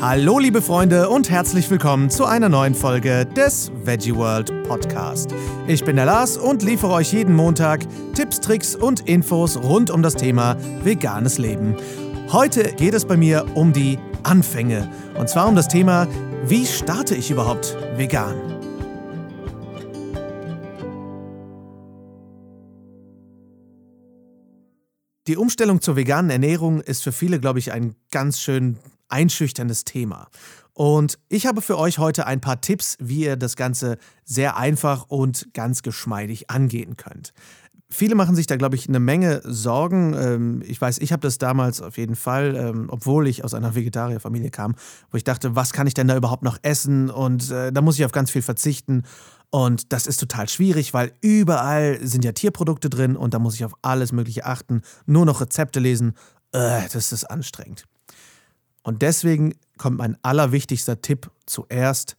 Hallo liebe Freunde und herzlich willkommen zu einer neuen Folge des Veggie World Podcast. Ich bin der Lars und liefere euch jeden Montag Tipps, Tricks und Infos rund um das Thema veganes Leben. Heute geht es bei mir um die Anfänge und zwar um das Thema, wie starte ich überhaupt vegan? Die Umstellung zur veganen Ernährung ist für viele, glaube ich, ein ganz schön einschüchterndes Thema. Und ich habe für euch heute ein paar Tipps, wie ihr das Ganze sehr einfach und ganz geschmeidig angehen könnt. Viele machen sich da, glaube ich, eine Menge Sorgen. Ähm, ich weiß, ich habe das damals auf jeden Fall, ähm, obwohl ich aus einer Vegetarierfamilie kam, wo ich dachte, was kann ich denn da überhaupt noch essen? Und äh, da muss ich auf ganz viel verzichten. Und das ist total schwierig, weil überall sind ja Tierprodukte drin und da muss ich auf alles Mögliche achten. Nur noch Rezepte lesen, äh, das ist anstrengend. Und deswegen kommt mein allerwichtigster Tipp zuerst,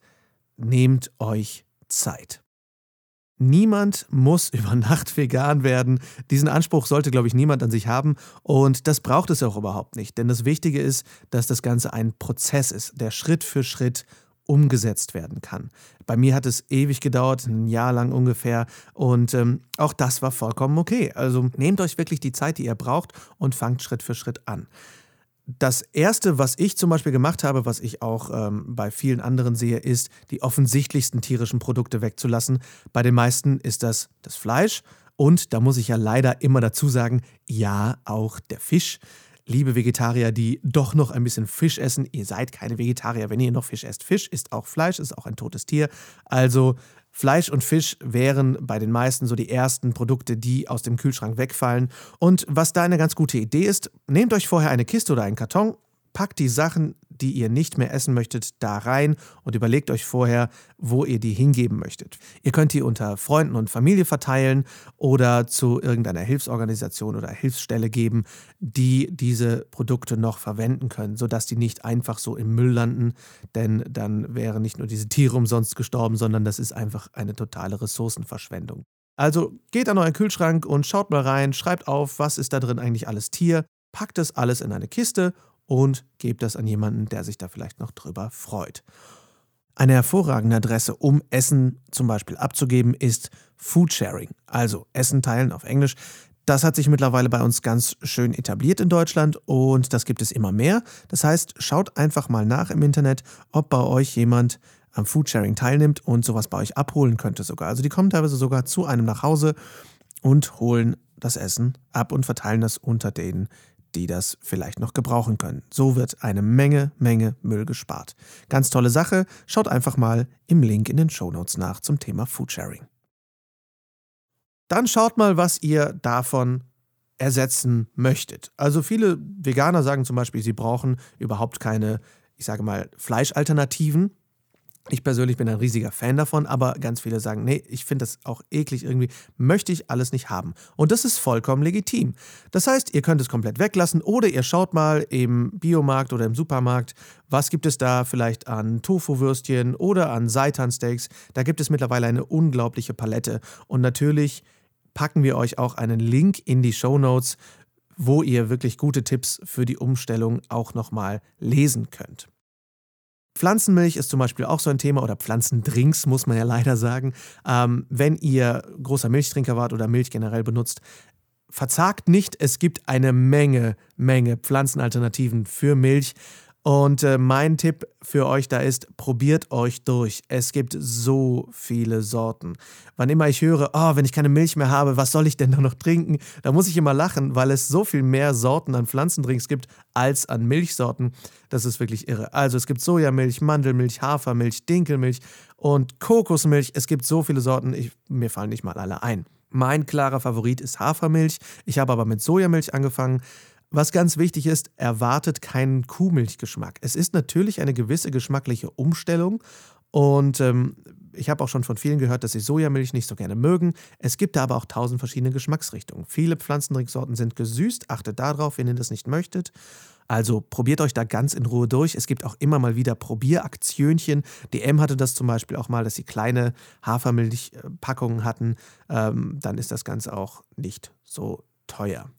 nehmt euch Zeit. Niemand muss über Nacht vegan werden. Diesen Anspruch sollte, glaube ich, niemand an sich haben. Und das braucht es auch überhaupt nicht. Denn das Wichtige ist, dass das Ganze ein Prozess ist, der Schritt für Schritt umgesetzt werden kann. Bei mir hat es ewig gedauert, ein Jahr lang ungefähr. Und ähm, auch das war vollkommen okay. Also nehmt euch wirklich die Zeit, die ihr braucht und fangt Schritt für Schritt an das Erste, was ich zum Beispiel gemacht habe, was ich auch ähm, bei vielen anderen sehe, ist, die offensichtlichsten tierischen Produkte wegzulassen. Bei den meisten ist das das Fleisch und da muss ich ja leider immer dazu sagen, ja, auch der Fisch. Liebe Vegetarier, die doch noch ein bisschen Fisch essen, ihr seid keine Vegetarier, wenn ihr noch Fisch esst. Fisch ist auch Fleisch, ist auch ein totes Tier. Also Fleisch und Fisch wären bei den meisten so die ersten Produkte, die aus dem Kühlschrank wegfallen. Und was da eine ganz gute Idee ist, nehmt euch vorher eine Kiste oder einen Karton, packt die Sachen, die ihr nicht mehr essen möchtet, da rein und überlegt euch vorher, wo ihr die hingeben möchtet. Ihr könnt die unter Freunden und Familie verteilen oder zu irgendeiner Hilfsorganisation oder Hilfsstelle geben, die diese Produkte noch verwenden können, sodass die nicht einfach so im Müll landen, denn dann wären nicht nur diese Tiere umsonst gestorben, sondern das ist einfach eine totale Ressourcenverschwendung. Also geht an euren Kühlschrank und schaut mal rein, schreibt auf, was ist da drin eigentlich alles Tier, packt das alles in eine Kiste und gebt das an jemanden, der sich da vielleicht noch drüber freut. Eine hervorragende Adresse, um Essen zum Beispiel abzugeben, ist Foodsharing, also Essen teilen auf Englisch. Das hat sich mittlerweile bei uns ganz schön etabliert in Deutschland und das gibt es immer mehr. Das heißt, schaut einfach mal nach im Internet, ob bei euch jemand am Foodsharing teilnimmt und sowas bei euch abholen könnte sogar. Also die kommen teilweise sogar zu einem nach Hause und holen das Essen ab und verteilen das unter denen, die das vielleicht noch gebrauchen können. So wird eine Menge, Menge Müll gespart. Ganz tolle Sache. Schaut einfach mal im Link in den Shownotes nach zum Thema Foodsharing. Dann schaut mal, was ihr davon ersetzen möchtet. Also viele Veganer sagen zum Beispiel, sie brauchen überhaupt keine, ich sage mal, Fleischalternativen. Ich persönlich bin ein riesiger Fan davon, aber ganz viele sagen, nee, ich finde das auch eklig irgendwie, möchte ich alles nicht haben. Und das ist vollkommen legitim. Das heißt, ihr könnt es komplett weglassen oder ihr schaut mal im Biomarkt oder im Supermarkt, was gibt es da vielleicht an Tofu-Würstchen oder an Seitan-Steaks. Da gibt es mittlerweile eine unglaubliche Palette. Und natürlich packen wir euch auch einen Link in die Show Notes, wo ihr wirklich gute Tipps für die Umstellung auch nochmal lesen könnt. Pflanzenmilch ist zum Beispiel auch so ein Thema oder Pflanzendrinks, muss man ja leider sagen. Ähm, wenn ihr großer Milchtrinker wart oder Milch generell benutzt, verzagt nicht, es gibt eine Menge, Menge Pflanzenalternativen für Milch. Und äh, mein Tipp für euch da ist, probiert euch durch. Es gibt so viele Sorten. Wann immer ich höre, oh, wenn ich keine Milch mehr habe, was soll ich denn da noch trinken? Da muss ich immer lachen, weil es so viel mehr Sorten an Pflanzendrinks gibt als an Milchsorten. Das ist wirklich irre. Also es gibt Sojamilch, Mandelmilch, Hafermilch, Dinkelmilch und Kokosmilch. Es gibt so viele Sorten, ich, mir fallen nicht mal alle ein. Mein klarer Favorit ist Hafermilch. Ich habe aber mit Sojamilch angefangen. Was ganz wichtig ist, erwartet keinen Kuhmilchgeschmack. Es ist natürlich eine gewisse geschmackliche Umstellung und ähm, ich habe auch schon von vielen gehört, dass sie Sojamilch nicht so gerne mögen. Es gibt da aber auch tausend verschiedene Geschmacksrichtungen. Viele Pflanzentrinksorten sind gesüßt. Achtet darauf, wenn ihr das nicht möchtet. Also probiert euch da ganz in Ruhe durch. Es gibt auch immer mal wieder Probieraktionchen. DM hatte das zum Beispiel auch mal, dass sie kleine Hafermilchpackungen hatten. Ähm, dann ist das Ganze auch nicht so teuer.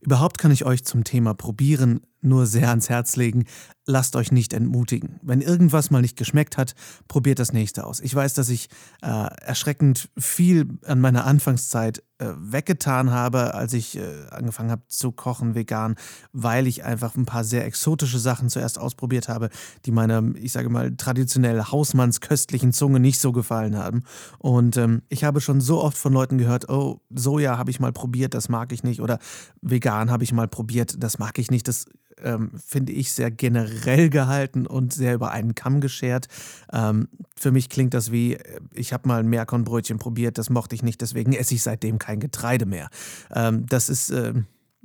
Überhaupt kann ich euch zum Thema Probieren nur sehr ans Herz legen. Lasst euch nicht entmutigen. Wenn irgendwas mal nicht geschmeckt hat, probiert das nächste aus. Ich weiß, dass ich äh, erschreckend viel an meiner Anfangszeit äh, weggetan habe, als ich äh, angefangen habe zu kochen vegan, weil ich einfach ein paar sehr exotische Sachen zuerst ausprobiert habe, die meiner, ich sage mal, traditionell hausmannsköstlichen Zunge nicht so gefallen haben. Und ähm, ich habe schon so oft von Leuten gehört, oh, Soja habe ich mal probiert, das mag ich nicht. Oder vegan habe ich mal probiert, das mag ich nicht. Das ähm, finde ich, sehr generell gehalten und sehr über einen Kamm geschert. Ähm, für mich klingt das wie, äh, ich habe mal ein Meerkornbrötchen probiert, das mochte ich nicht, deswegen esse ich seitdem kein Getreide mehr. Ähm, das ist äh,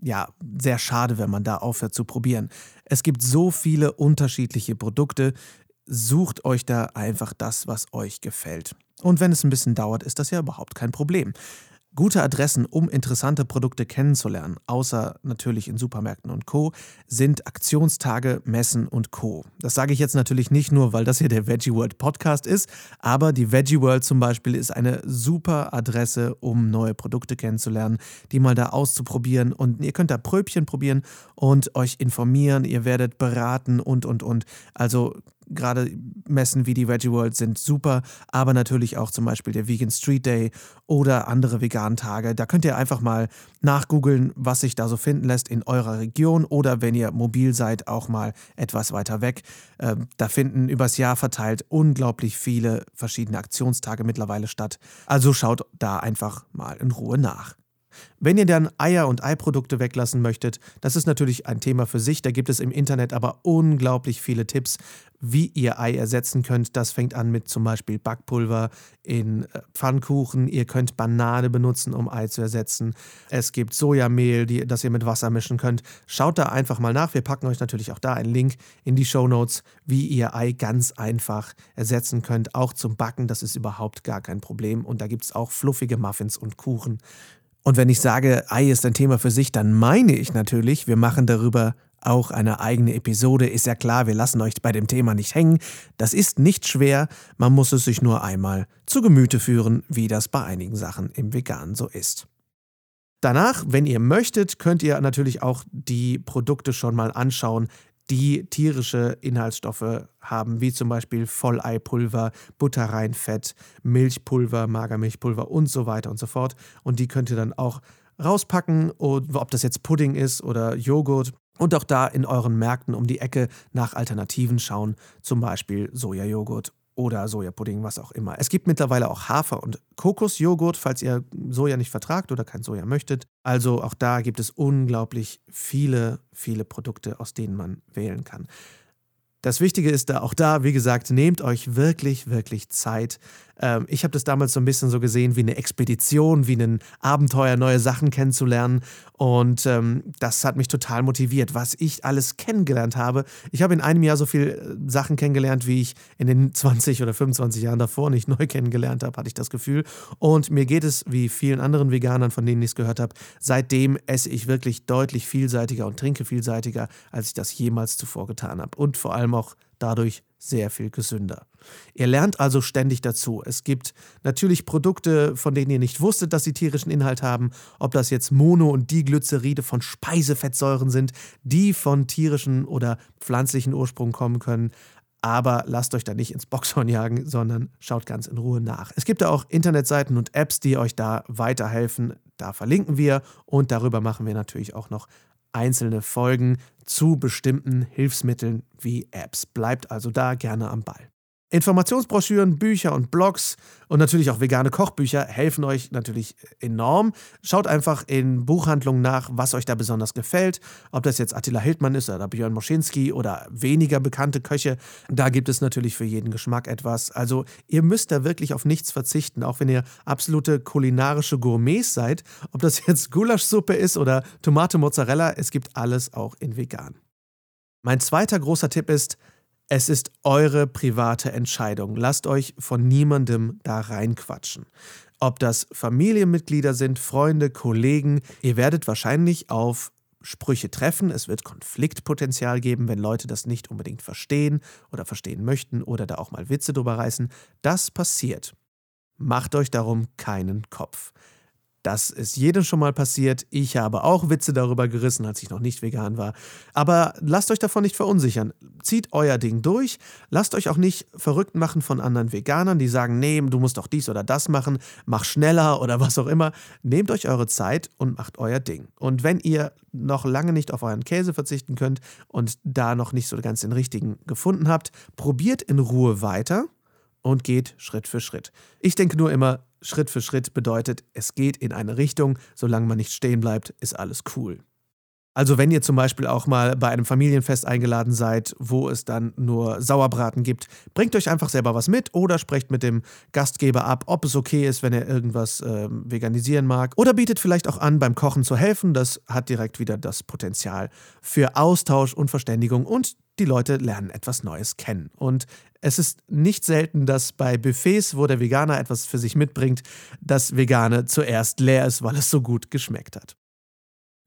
ja sehr schade, wenn man da aufhört zu probieren. Es gibt so viele unterschiedliche Produkte. Sucht euch da einfach das, was euch gefällt. Und wenn es ein bisschen dauert, ist das ja überhaupt kein Problem. Gute Adressen, um interessante Produkte kennenzulernen, außer natürlich in Supermärkten und Co., sind Aktionstage, Messen und Co. Das sage ich jetzt natürlich nicht nur, weil das hier der Veggie World Podcast ist, aber die Veggie World zum Beispiel ist eine super Adresse, um neue Produkte kennenzulernen, die mal da auszuprobieren. Und ihr könnt da Pröbchen probieren und euch informieren, ihr werdet beraten und, und, und. Also gerade Messen wie die Veggie World sind super, aber natürlich auch zum Beispiel der Vegan Street Day oder andere veganen Tage. Da könnt ihr einfach mal nachgoogeln, was sich da so finden lässt in eurer Region oder wenn ihr mobil seid, auch mal etwas weiter weg. Ähm, da finden übers Jahr verteilt unglaublich viele verschiedene Aktionstage mittlerweile statt. Also schaut da einfach mal in Ruhe nach. Wenn ihr dann Eier und Eiprodukte weglassen möchtet, das ist natürlich ein Thema für sich. Da gibt es im Internet aber unglaublich viele Tipps, wie ihr Ei ersetzen könnt. Das fängt an mit zum Beispiel Backpulver in äh, Pfannkuchen. Ihr könnt Banane benutzen, um Ei zu ersetzen. Es gibt Sojamehl, die, das ihr mit Wasser mischen könnt. Schaut da einfach mal nach. Wir packen euch natürlich auch da einen Link in die Show Notes, wie ihr Ei ganz einfach ersetzen könnt. Auch zum Backen, das ist überhaupt gar kein Problem. Und da gibt es auch fluffige Muffins und Kuchen. Und wenn ich sage, Ei ist ein Thema für sich, dann meine ich natürlich, wir machen darüber auch eine eigene Episode. Ist ja klar, wir lassen euch bei dem Thema nicht hängen. Das ist nicht schwer, man muss es sich nur einmal zu Gemüte führen, wie das bei einigen Sachen im Vegan so ist. Danach, wenn ihr möchtet, könnt ihr natürlich auch die Produkte schon mal anschauen, die tierische Inhaltsstoffe haben, wie zum Beispiel Volleipulver, Butterreinfett, Milchpulver, Magermilchpulver und so weiter und so fort. Und die könnt ihr dann auch rauspacken, ob das jetzt Pudding ist oder Joghurt. Und auch da in euren Märkten um die Ecke nach Alternativen schauen, zum Beispiel Sojajoghurt oder Sojapudding, was auch immer. Es gibt mittlerweile auch Hafer- und Kokosjoghurt, falls ihr Soja nicht vertragt oder kein Soja möchtet. Also auch da gibt es unglaublich viele, viele Produkte, aus denen man wählen kann. Das Wichtige ist da auch da, wie gesagt, nehmt euch wirklich, wirklich Zeit. Ähm, ich habe das damals so ein bisschen so gesehen wie eine Expedition, wie ein Abenteuer, neue Sachen kennenzulernen. Und ähm, das hat mich total motiviert, was ich alles kennengelernt habe. Ich habe in einem Jahr so viele äh, Sachen kennengelernt, wie ich in den 20 oder 25 Jahren davor nicht neu kennengelernt habe, hatte ich das Gefühl. Und mir geht es wie vielen anderen Veganern, von denen ich es gehört habe. Seitdem esse ich wirklich deutlich vielseitiger und trinke vielseitiger, als ich das jemals zuvor getan habe. Und vor allem auch dadurch sehr viel gesünder. Ihr lernt also ständig dazu. Es gibt natürlich Produkte, von denen ihr nicht wusstet, dass sie tierischen Inhalt haben, ob das jetzt Mono- und Diglyceride von Speisefettsäuren sind, die von tierischen oder pflanzlichen Ursprung kommen können. Aber lasst euch da nicht ins Boxhorn jagen, sondern schaut ganz in Ruhe nach. Es gibt da auch Internetseiten und Apps, die euch da weiterhelfen. Da verlinken wir und darüber machen wir natürlich auch noch einzelne Folgen zu bestimmten Hilfsmitteln wie Apps. Bleibt also da gerne am Ball. Informationsbroschüren, Bücher und Blogs und natürlich auch vegane Kochbücher helfen euch natürlich enorm. Schaut einfach in Buchhandlungen nach, was euch da besonders gefällt. Ob das jetzt Attila Hildmann ist oder Björn Moschinski oder weniger bekannte Köche. Da gibt es natürlich für jeden Geschmack etwas. Also ihr müsst da wirklich auf nichts verzichten, auch wenn ihr absolute kulinarische Gourmets seid. Ob das jetzt Gulaschsuppe ist oder Tomate Mozzarella, es gibt alles auch in vegan. Mein zweiter großer Tipp ist, es ist eure private Entscheidung. Lasst euch von niemandem da reinquatschen. Ob das Familienmitglieder sind, Freunde, Kollegen, ihr werdet wahrscheinlich auf Sprüche treffen. Es wird Konfliktpotenzial geben, wenn Leute das nicht unbedingt verstehen oder verstehen möchten oder da auch mal Witze drüber reißen. Das passiert. Macht euch darum keinen Kopf. Das ist jedem schon mal passiert. Ich habe auch Witze darüber gerissen, als ich noch nicht vegan war. Aber lasst euch davon nicht verunsichern. Zieht euer Ding durch. Lasst euch auch nicht verrückt machen von anderen Veganern, die sagen, nee, du musst doch dies oder das machen, mach schneller oder was auch immer. Nehmt euch eure Zeit und macht euer Ding. Und wenn ihr noch lange nicht auf euren Käse verzichten könnt und da noch nicht so ganz den richtigen gefunden habt, probiert in Ruhe weiter und geht Schritt für Schritt. Ich denke nur immer, Schritt für Schritt bedeutet, es geht in eine Richtung, solange man nicht stehen bleibt, ist alles cool. Also wenn ihr zum Beispiel auch mal bei einem Familienfest eingeladen seid, wo es dann nur Sauerbraten gibt, bringt euch einfach selber was mit oder sprecht mit dem Gastgeber ab, ob es okay ist, wenn er irgendwas äh, veganisieren mag. Oder bietet vielleicht auch an, beim Kochen zu helfen. Das hat direkt wieder das Potenzial für Austausch und Verständigung und die Leute lernen etwas Neues kennen. Und es ist nicht selten, dass bei Buffets, wo der Veganer etwas für sich mitbringt, das Vegane zuerst leer ist, weil es so gut geschmeckt hat.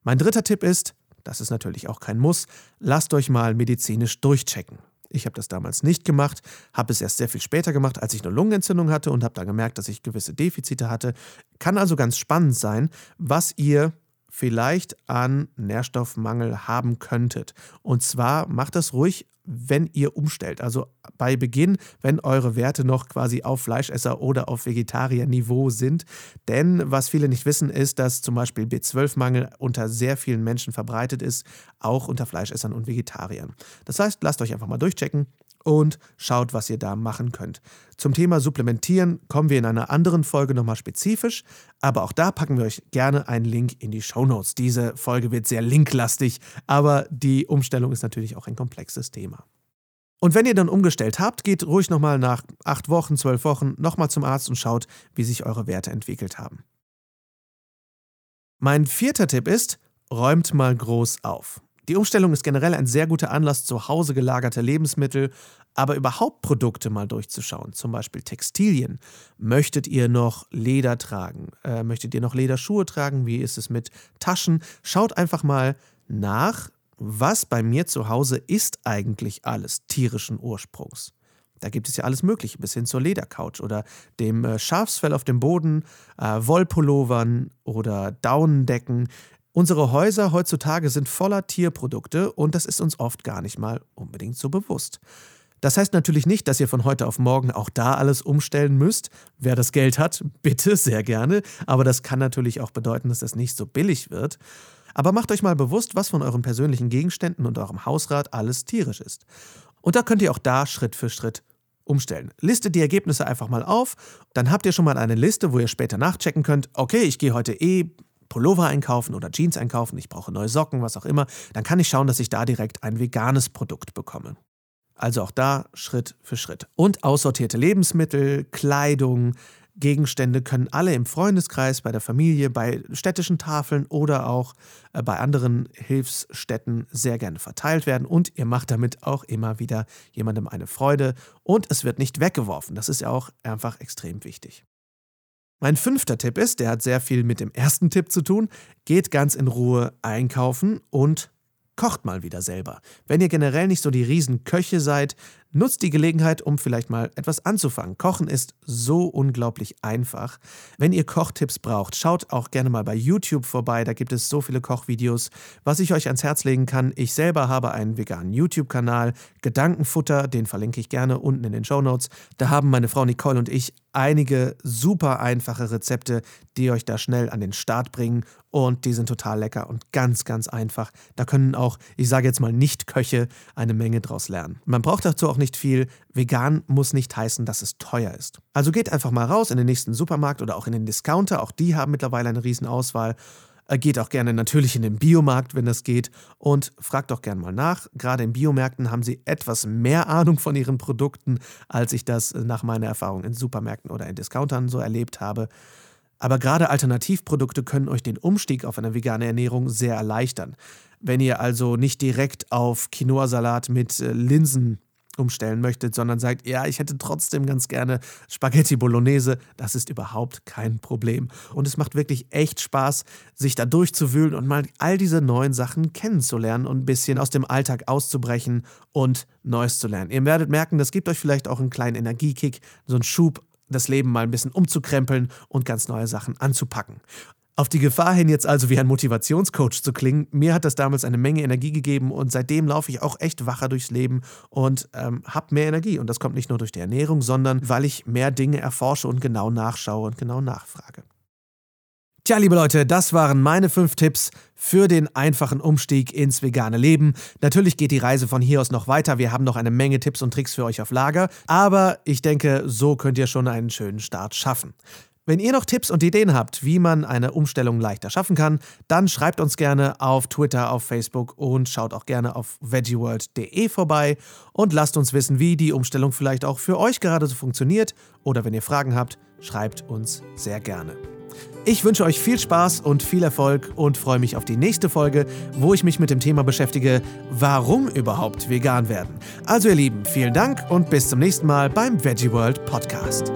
Mein dritter Tipp ist, das ist natürlich auch kein Muss, lasst euch mal medizinisch durchchecken. Ich habe das damals nicht gemacht, habe es erst sehr viel später gemacht, als ich eine Lungenentzündung hatte und habe dann gemerkt, dass ich gewisse Defizite hatte. Kann also ganz spannend sein, was ihr vielleicht an Nährstoffmangel haben könntet. Und zwar macht das ruhig, wenn ihr umstellt. Also bei Beginn, wenn eure Werte noch quasi auf Fleischesser oder auf Vegetarierniveau sind. Denn was viele nicht wissen, ist, dass zum Beispiel B12-Mangel unter sehr vielen Menschen verbreitet ist, auch unter Fleischessern und Vegetariern. Das heißt, lasst euch einfach mal durchchecken und schaut, was ihr da machen könnt. Zum Thema Supplementieren kommen wir in einer anderen Folge nochmal spezifisch, aber auch da packen wir euch gerne einen Link in die Show Notes. Diese Folge wird sehr linklastig, aber die Umstellung ist natürlich auch ein komplexes Thema. Und wenn ihr dann umgestellt habt, geht ruhig nochmal nach acht Wochen, zwölf Wochen nochmal zum Arzt und schaut, wie sich eure Werte entwickelt haben. Mein vierter Tipp ist, räumt mal groß auf. Die Umstellung ist generell ein sehr guter Anlass, zu Hause gelagerte Lebensmittel, aber überhaupt Produkte mal durchzuschauen, zum Beispiel Textilien. Möchtet ihr noch Leder tragen? Äh, möchtet ihr noch Lederschuhe tragen? Wie ist es mit Taschen? Schaut einfach mal nach, was bei mir zu Hause ist eigentlich alles tierischen Ursprungs. Da gibt es ja alles Mögliche, bis hin zur Ledercouch oder dem äh, Schafsfell auf dem Boden, äh, Wollpullovern oder Daunendecken. Unsere Häuser heutzutage sind voller Tierprodukte und das ist uns oft gar nicht mal unbedingt so bewusst. Das heißt natürlich nicht, dass ihr von heute auf morgen auch da alles umstellen müsst. Wer das Geld hat, bitte, sehr gerne. Aber das kann natürlich auch bedeuten, dass das nicht so billig wird. Aber macht euch mal bewusst, was von euren persönlichen Gegenständen und eurem Hausrat alles tierisch ist. Und da könnt ihr auch da Schritt für Schritt umstellen. Listet die Ergebnisse einfach mal auf, dann habt ihr schon mal eine Liste, wo ihr später nachchecken könnt, okay, ich gehe heute eh Pullover einkaufen oder Jeans einkaufen, ich brauche neue Socken, was auch immer, dann kann ich schauen, dass ich da direkt ein veganes Produkt bekomme. Also auch da Schritt für Schritt. Und aussortierte Lebensmittel, Kleidung, Gegenstände können alle im Freundeskreis, bei der Familie, bei städtischen Tafeln oder auch äh, bei anderen Hilfsstätten sehr gerne verteilt werden und ihr macht damit auch immer wieder jemandem eine Freude und es wird nicht weggeworfen. Das ist ja auch einfach extrem wichtig. Mein fünfter Tipp ist, der hat sehr viel mit dem ersten Tipp zu tun, geht ganz in Ruhe einkaufen und kocht mal wieder selber. Wenn ihr generell nicht so die Riesenköche seid, Nutzt die Gelegenheit, um vielleicht mal etwas anzufangen. Kochen ist so unglaublich einfach. Wenn ihr Kochtipps braucht, schaut auch gerne mal bei YouTube vorbei. Da gibt es so viele Kochvideos. Was ich euch ans Herz legen kann, ich selber habe einen veganen YouTube-Kanal, Gedankenfutter, den verlinke ich gerne unten in den Show Notes. Da haben meine Frau Nicole und ich einige super einfache Rezepte, die euch da schnell an den Start bringen und die sind total lecker und ganz, ganz einfach. Da können auch, ich sage jetzt mal Nicht-Köche, eine Menge draus lernen. Man braucht dazu auch nicht nicht viel. Vegan muss nicht heißen, dass es teuer ist. Also geht einfach mal raus in den nächsten Supermarkt oder auch in den Discounter. Auch die haben mittlerweile eine Riesenauswahl. Äh, geht auch gerne natürlich in den Biomarkt, wenn das geht. Und fragt doch gerne mal nach. Gerade in Biomärkten haben sie etwas mehr Ahnung von ihren Produkten, als ich das nach meiner Erfahrung in Supermärkten oder in Discountern so erlebt habe. Aber gerade Alternativprodukte können euch den Umstieg auf eine vegane Ernährung sehr erleichtern. Wenn ihr also nicht direkt auf Quinoa-Salat mit äh, Linsen umstellen möchtet, sondern sagt, ja, ich hätte trotzdem ganz gerne Spaghetti Bolognese, das ist überhaupt kein Problem. Und es macht wirklich echt Spaß, sich da durchzuwühlen und mal all diese neuen Sachen kennenzulernen und ein bisschen aus dem Alltag auszubrechen und Neues zu lernen. Ihr werdet merken, das gibt euch vielleicht auch einen kleinen Energiekick, so einen Schub, das Leben mal ein bisschen umzukrempeln und ganz neue Sachen anzupacken. Auf die Gefahr hin, jetzt also wie ein Motivationscoach zu klingen, mir hat das damals eine Menge Energie gegeben und seitdem laufe ich auch echt wacher durchs Leben und ähm, habe mehr Energie. Und das kommt nicht nur durch die Ernährung, sondern weil ich mehr Dinge erforsche und genau nachschaue und genau nachfrage. Tja, liebe Leute, das waren meine fünf Tipps für den einfachen Umstieg ins vegane Leben. Natürlich geht die Reise von hier aus noch weiter. Wir haben noch eine Menge Tipps und Tricks für euch auf Lager. Aber ich denke, so könnt ihr schon einen schönen Start schaffen. Wenn ihr noch Tipps und Ideen habt, wie man eine Umstellung leichter schaffen kann, dann schreibt uns gerne auf Twitter, auf Facebook und schaut auch gerne auf veggieworld.de vorbei und lasst uns wissen, wie die Umstellung vielleicht auch für euch gerade so funktioniert. Oder wenn ihr Fragen habt, schreibt uns sehr gerne. Ich wünsche euch viel Spaß und viel Erfolg und freue mich auf die nächste Folge, wo ich mich mit dem Thema beschäftige, warum überhaupt vegan werden. Also ihr Lieben, vielen Dank und bis zum nächsten Mal beim Veggie World Podcast.